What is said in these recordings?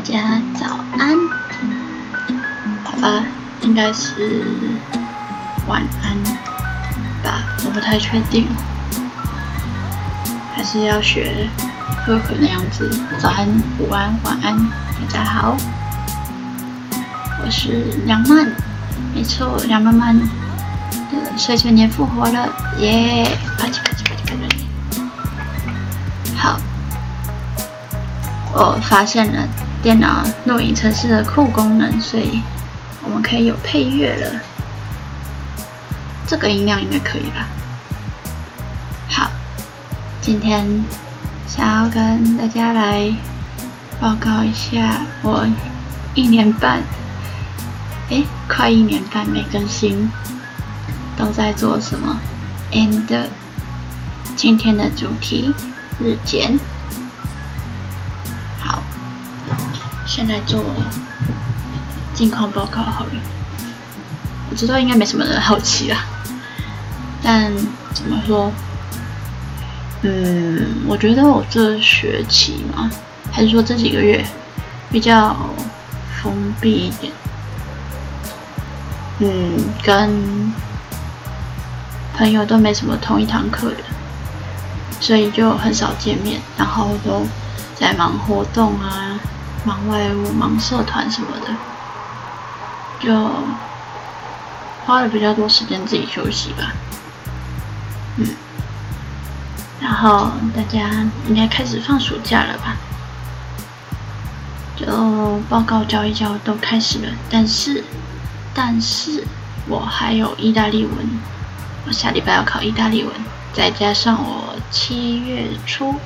大家早安，好吧，应该是晚安吧，我不太确定，还是要学赫赫那样子。早安、午安、晚安，大家好，我是梁曼，没错，梁曼曼的碎碎念复活了，耶！啪叽啪叽啪叽啪叽。好，我发现了。电脑录影程式的酷功能，所以我们可以有配乐了。这个音量应该可以吧？好，今天想要跟大家来报告一下我一年半，哎，快一年半没更新，都在做什么？And 今天的主题日检。现在做近况报告好了，我知道应该没什么人好奇啦，但怎么说？嗯，我觉得我这学期嘛，还是说这几个月比较封闭一点，嗯，跟朋友都没什么同一堂课的，所以就很少见面，然后都在忙活动啊。忙外务、忙社团什么的，就花了比较多时间自己休息吧。嗯，然后大家应该开始放暑假了吧？就报告交一交都开始了，但是，但是我还有意大利文，我下礼拜要考意大利文，再加上我七月初，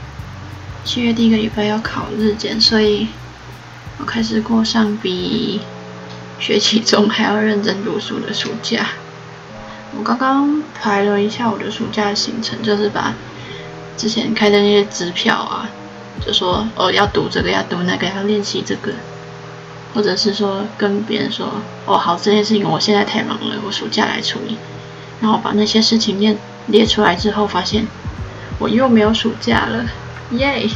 七月第一个礼拜要考日检，所以。我开始过上比学期中还要认真读书的暑假。我刚刚排了一下我的暑假行程，就是把之前开的那些支票啊，就说哦要读这个，要读那个，要练习这个，或者是说跟别人说哦好这件事情我现在太忙了，我暑假来处理。然后把那些事情列列出来之后，发现我又没有暑假了，耶！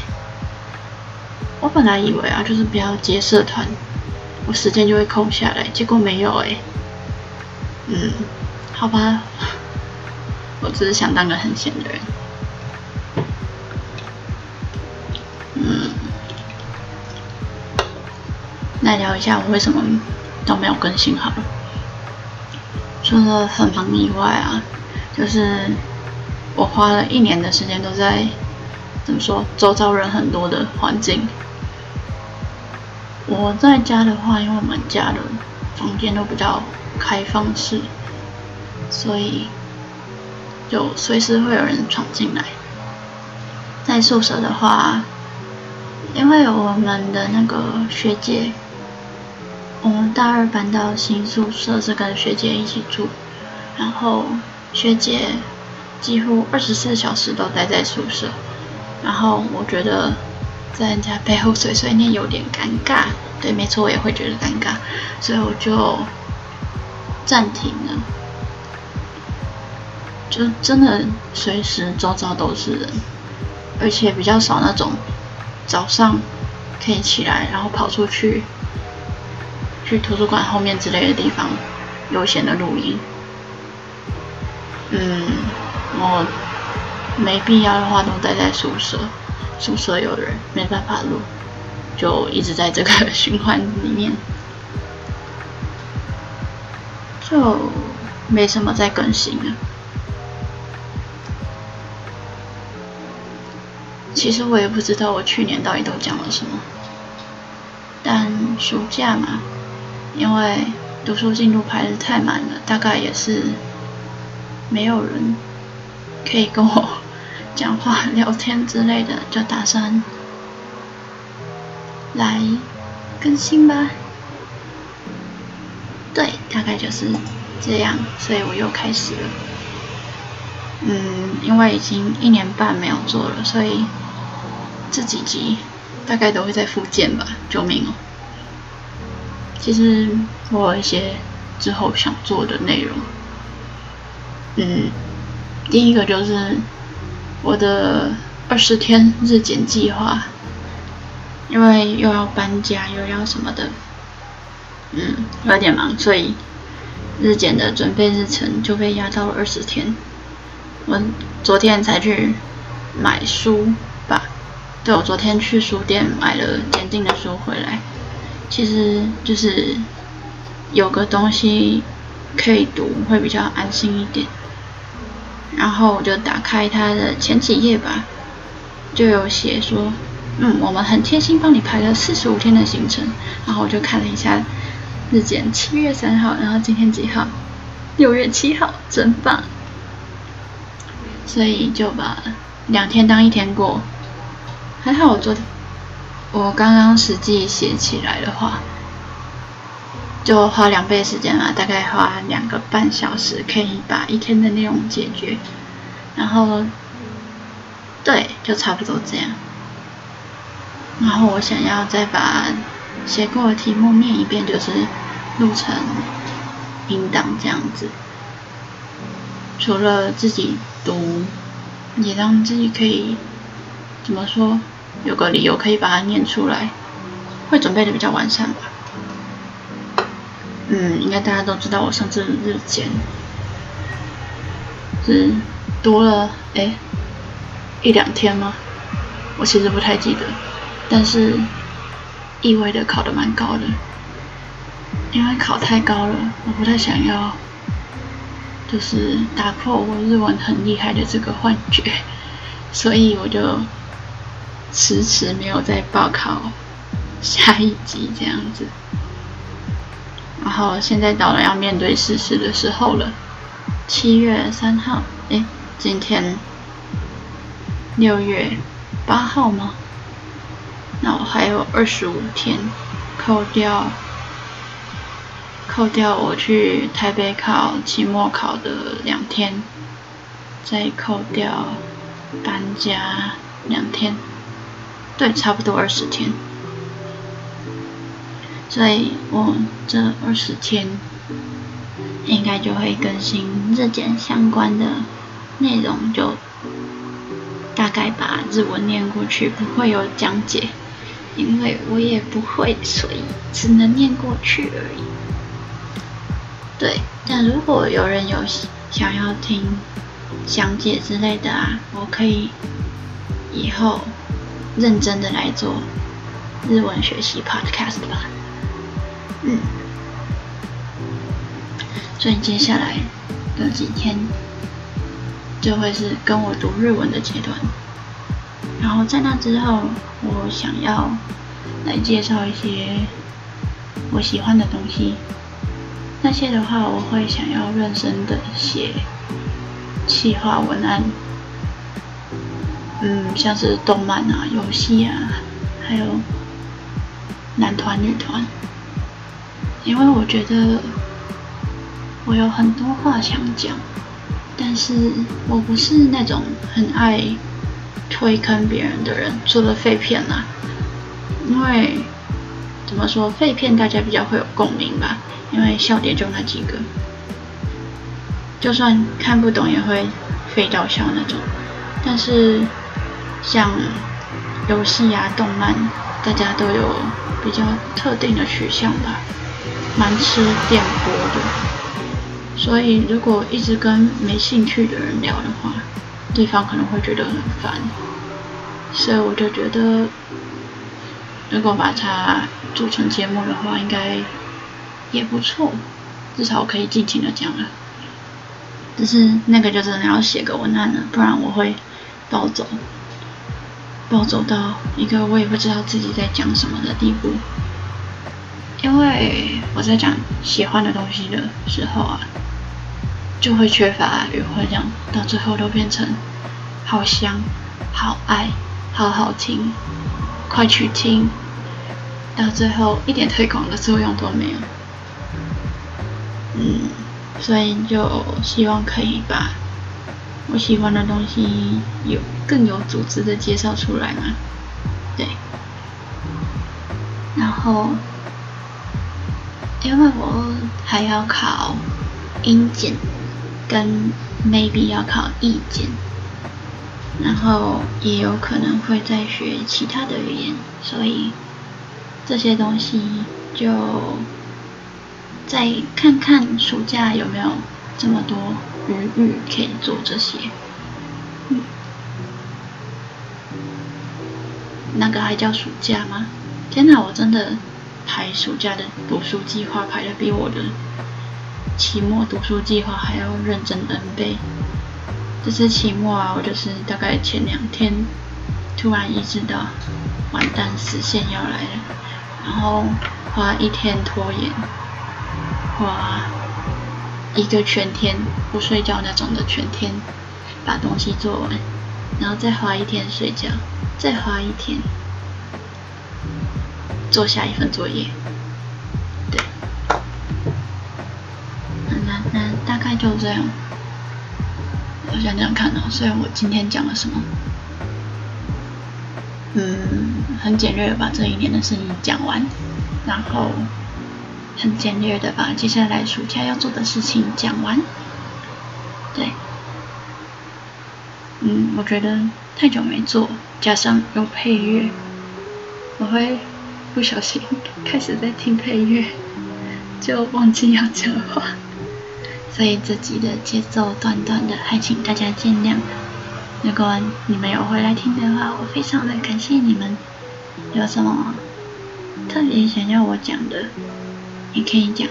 我本来以为啊，就是不要接社团，我时间就会空下来，结果没有哎。嗯，好吧，我只是想当个很闲的人。嗯，来聊一下我为什么都没有更新好了。除了很忙以外啊，就是我花了一年的时间都在怎么说，周遭人很多的环境。我在家的话，因为我们家的房间都比较开放式，所以就随时会有人闯进来。在宿舍的话，因为我们的那个学姐，我们大二搬到新宿舍是跟学姐一起住，然后学姐几乎二十四小时都待在宿舍，然后我觉得。在人家背后碎碎念有点尴尬，对，没错，我也会觉得尴尬，所以我就暂停了。就真的随时周遭都是人，而且比较少那种早上可以起来，然后跑出去去图书馆后面之类的地方悠闲的录音。嗯，我没必要的话都待在宿舍。宿舍有人没办法录，就一直在这个 循环里面，就没什么在更新了。其实我也不知道我去年到底都讲了什么，但暑假嘛，因为读书进度排的太满了，大概也是没有人可以跟我。讲话、聊天之类的，就打算来更新吧。对，大概就是这样，所以我又开始了。嗯，因为已经一年半没有做了，所以这几集大概都会在复健吧。救命哦！其实我有一些之后想做的内容。嗯，第一个就是。我的二十天日检计划，因为又要搬家又要什么的，嗯，有点忙，所以日检的准备日程就被压到了二十天。我昨天才去买书吧，对我昨天去书店买了检定的书回来，其实就是有个东西可以读会比较安心一点。然后我就打开它的前几页吧，就有写说，嗯，我们很贴心帮你排了四十五天的行程。然后我就看了一下日检，七月三号，然后今天几号？六月七号，真棒。所以就把两天当一天过。还好我昨天，我刚刚实际写起来的话，就花两倍时间嘛，大概花两个半小时可以把一天的内容解决，然后，对，就差不多这样。然后我想要再把写过的题目念一遍，就是录成音档这样子。除了自己读，也让自己可以怎么说，有个理由可以把它念出来，会准备的比较完善吧。嗯，应该大家都知道，我上次日检是多了哎一两天吗？我其实不太记得，但是意外的考的蛮高的，因为考太高了，我不太想要，就是打破我日文很厉害的这个幻觉，所以我就迟迟没有再报考下一级这样子。然后现在到了要面对事实的时候了，七月三号，哎，今天六月八号吗？那我还有二十五天，扣掉扣掉我去台北考期末考的两天，再扣掉搬家两天，对，差不多二十天。所以我这二十天应该就会更新日检相关的内容，就大概把日文念过去，不会有讲解，因为我也不会，所以只能念过去而已。对，但如果有人有想要听讲解之类的啊，我可以以后认真的来做日文学习 podcast 吧。嗯，所以接下来的几天就会是跟我读日文的阶段，然后在那之后，我想要来介绍一些我喜欢的东西。那些的话，我会想要认真的写企划文案，嗯，像是动漫啊、游戏啊，还有男团、女团。因为我觉得我有很多话想讲，但是我不是那种很爱推坑别人的人，除了废片啦。因为怎么说，废片大家比较会有共鸣吧，因为笑点就那几个，就算看不懂也会废到笑那种。但是像游戏啊、动漫，大家都有比较特定的取向吧。蛮吃电波的，所以如果一直跟没兴趣的人聊的话，对方可能会觉得很烦。所以我就觉得，如果把它做成节目的话，应该也不错，至少我可以尽情的讲了。只是那个就真的要写个文案了，不然我会暴走，暴走到一个我也不知道自己在讲什么的地步。因为我在讲喜欢的东西的时候啊，就会缺乏语汇量，到最后都变成好香、好爱、好好听、快去听，到最后一点推广的作用都没有。嗯，所以就希望可以把我喜欢的东西有更有组织的介绍出来嘛，对，然后。因为我还要考英检，跟 maybe 要考意检，然后也有可能会再学其他的语言，所以这些东西就再看看暑假有没有这么多余裕可以做这些。那个还叫暑假吗？天哪，我真的排暑假的读书计划排的比我的期末读书计划还要认真 N 倍。这次期末啊，我就是大概前两天突然意识到，完蛋，实线要来了，然后花一天拖延，花一个全天不睡觉那种的全天把东西做完，然后再花一天睡觉，再花一天做下一份作业，对，那那大概就这样。我想这样看哦，虽然我今天讲了什么，嗯，很简略的把这一年的事情讲完，然后很简略的把接下来暑假要做的事情讲完，对，嗯，我觉得太久没做，加上有配乐，我会不小心开始在听配乐，就忘记要讲话。所以这集的节奏断断的，还请大家见谅。如果你们有回来听的话，我非常的感谢你们。有什么特别想要我讲的，也可以讲。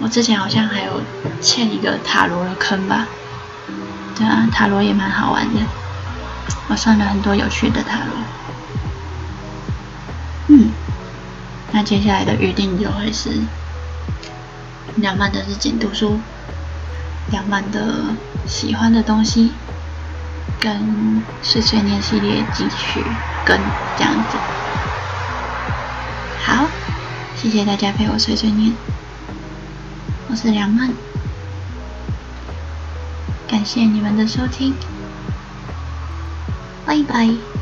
我之前好像还有欠一个塔罗的坑吧？对啊，塔罗也蛮好玩的。我算了很多有趣的塔罗。嗯，那接下来的预定就会是两万的日检读书。两万的喜欢的东西，跟碎碎念系列继续跟这样子。好，谢谢大家陪我碎碎念，我是梁曼，感谢你们的收听，拜拜。